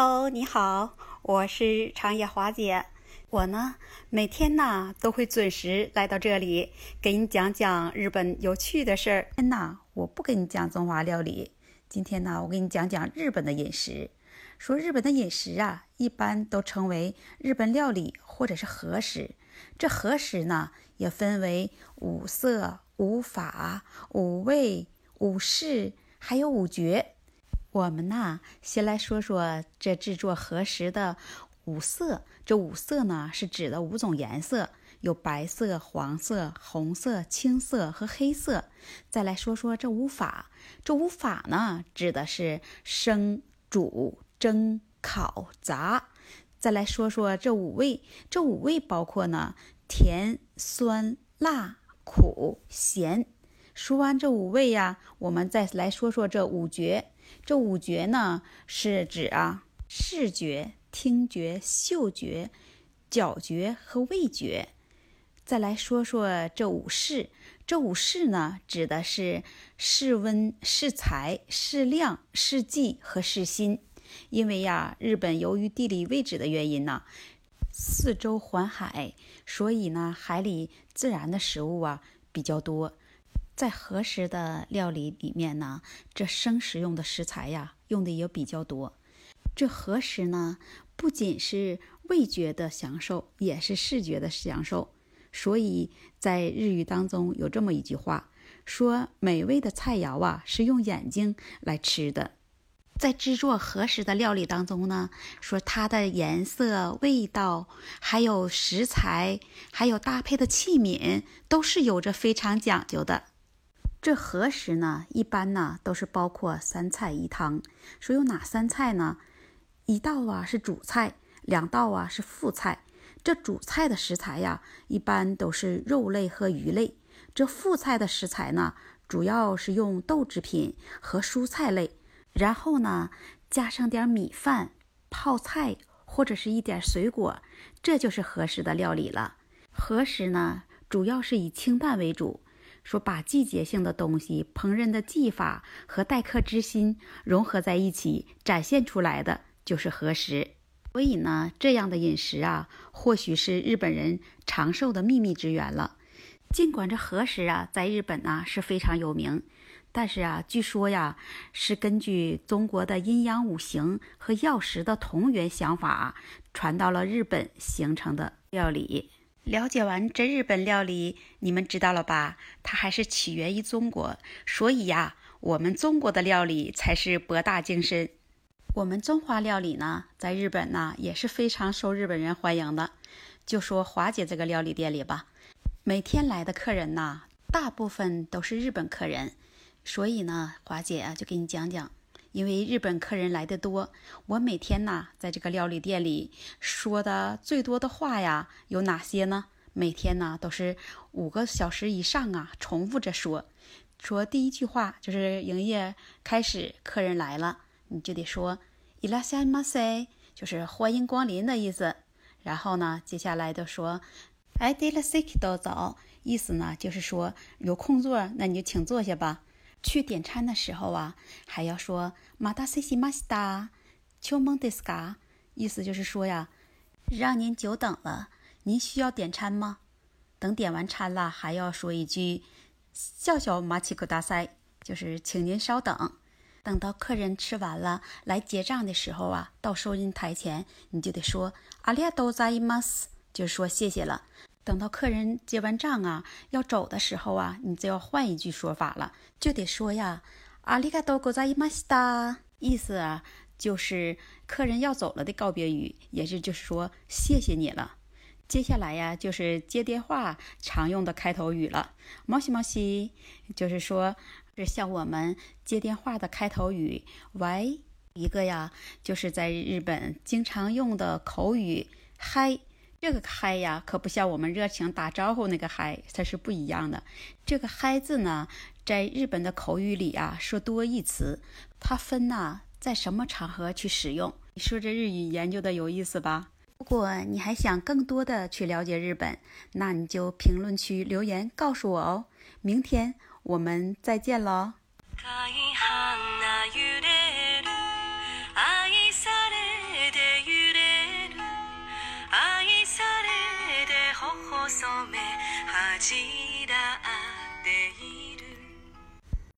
Hello，你好，我是长野华姐。我呢，每天呢都会准时来到这里，给你讲讲日本有趣的事儿。天呐，我不跟你讲中华料理，今天呢，我给你讲讲日本的饮食。说日本的饮食啊，一般都称为日本料理或者是和食。这和食呢，也分为五色、五法、五味、五式，还有五绝。我们呢，先来说说这制作和食的五色。这五色呢，是指的五种颜色，有白色、黄色、红色、青色和黑色。再来说说这五法。这五法呢，指的是生、煮、蒸、烤、炸。再来说说这五味。这五味包括呢，甜、酸、辣、苦、咸。说完这五味呀，我们再来说说这五觉。这五觉呢，是指啊视觉、听觉、嗅觉、嚼觉和味觉。再来说说这五视。这五视呢，指的是视温、视财、视量、视计和视心。因为呀，日本由于地理位置的原因呢，四周环海，所以呢，海里自然的食物啊比较多。在和食的料理里面呢，这生食用的食材呀，用的也比较多。这和食呢，不仅是味觉的享受，也是视觉的享受。所以在日语当中有这么一句话，说美味的菜肴啊，是用眼睛来吃的。在制作和食的料理当中呢，说它的颜色、味道，还有食材，还有搭配的器皿，都是有着非常讲究的。这和食呢，一般呢都是包括三菜一汤。说有哪三菜呢？一道啊是主菜，两道啊是副菜。这主菜的食材呀，一般都是肉类和鱼类。这副菜的食材呢，主要是用豆制品和蔬菜类。然后呢，加上点米饭、泡菜或者是一点水果，这就是和食的料理了。和食呢，主要是以清淡为主。说把季节性的东西、烹饪的技法和待客之心融合在一起，展现出来的就是和食。所以呢，这样的饮食啊，或许是日本人长寿的秘密之源了。尽管这和食啊，在日本呢是非常有名，但是啊，据说呀，是根据中国的阴阳五行和药食的同源想法传到了日本形成的料理。了解完这日本料理，你们知道了吧？它还是起源于中国，所以呀，我们中国的料理才是博大精深。我们中华料理呢，在日本呢也是非常受日本人欢迎的。就说华姐这个料理店里吧，每天来的客人呢，大部分都是日本客人，所以呢，华姐啊就给你讲讲。因为日本客人来的多，我每天呢在这个料理店里说的最多的话呀有哪些呢？每天呢都是五个小时以上啊，重复着说。说第一句话就是营业开始，客人来了，你就得说“いらっしゃいませ”，就是欢迎光临的意思。然后呢，接下来就说“哎，对了，sit 都走”，意思呢就是说有空座，那你就请坐下吧。 去点餐的时候啊，还要说马达西西马西达，秋蒙迪斯嘎，意思就是说呀，让您久等了，您需要点餐吗？等点完餐了，还要说一句笑笑马奇克大塞，就是请您稍等。等到客人吃完了来结账的时候啊，到收银台前你就得说阿里亚多扎伊马斯，就是说谢谢了。等到客人结完账啊，要走的时候啊，你就要换一句说法了，就得说呀，阿里嘎多ございました。意思啊，就是客人要走了的告别语，也是就是说谢谢你了。接下来呀，就是接电话常用的开头语了，毛西毛西，就是说是像我们接电话的开头语。喂，一个呀，就是在日本经常用的口语，嗨。 这个“嗨”呀，可不像我们热情打招呼那个“嗨”，它是不一样的。这个“嗨”字呢，在日本的口语里啊，说多义词，它分呐，在什么场合去使用。你说这日语研究的有意思吧？如果你还想更多的去了解日本，那你就评论区留言告诉我哦。明天我们再见喽。记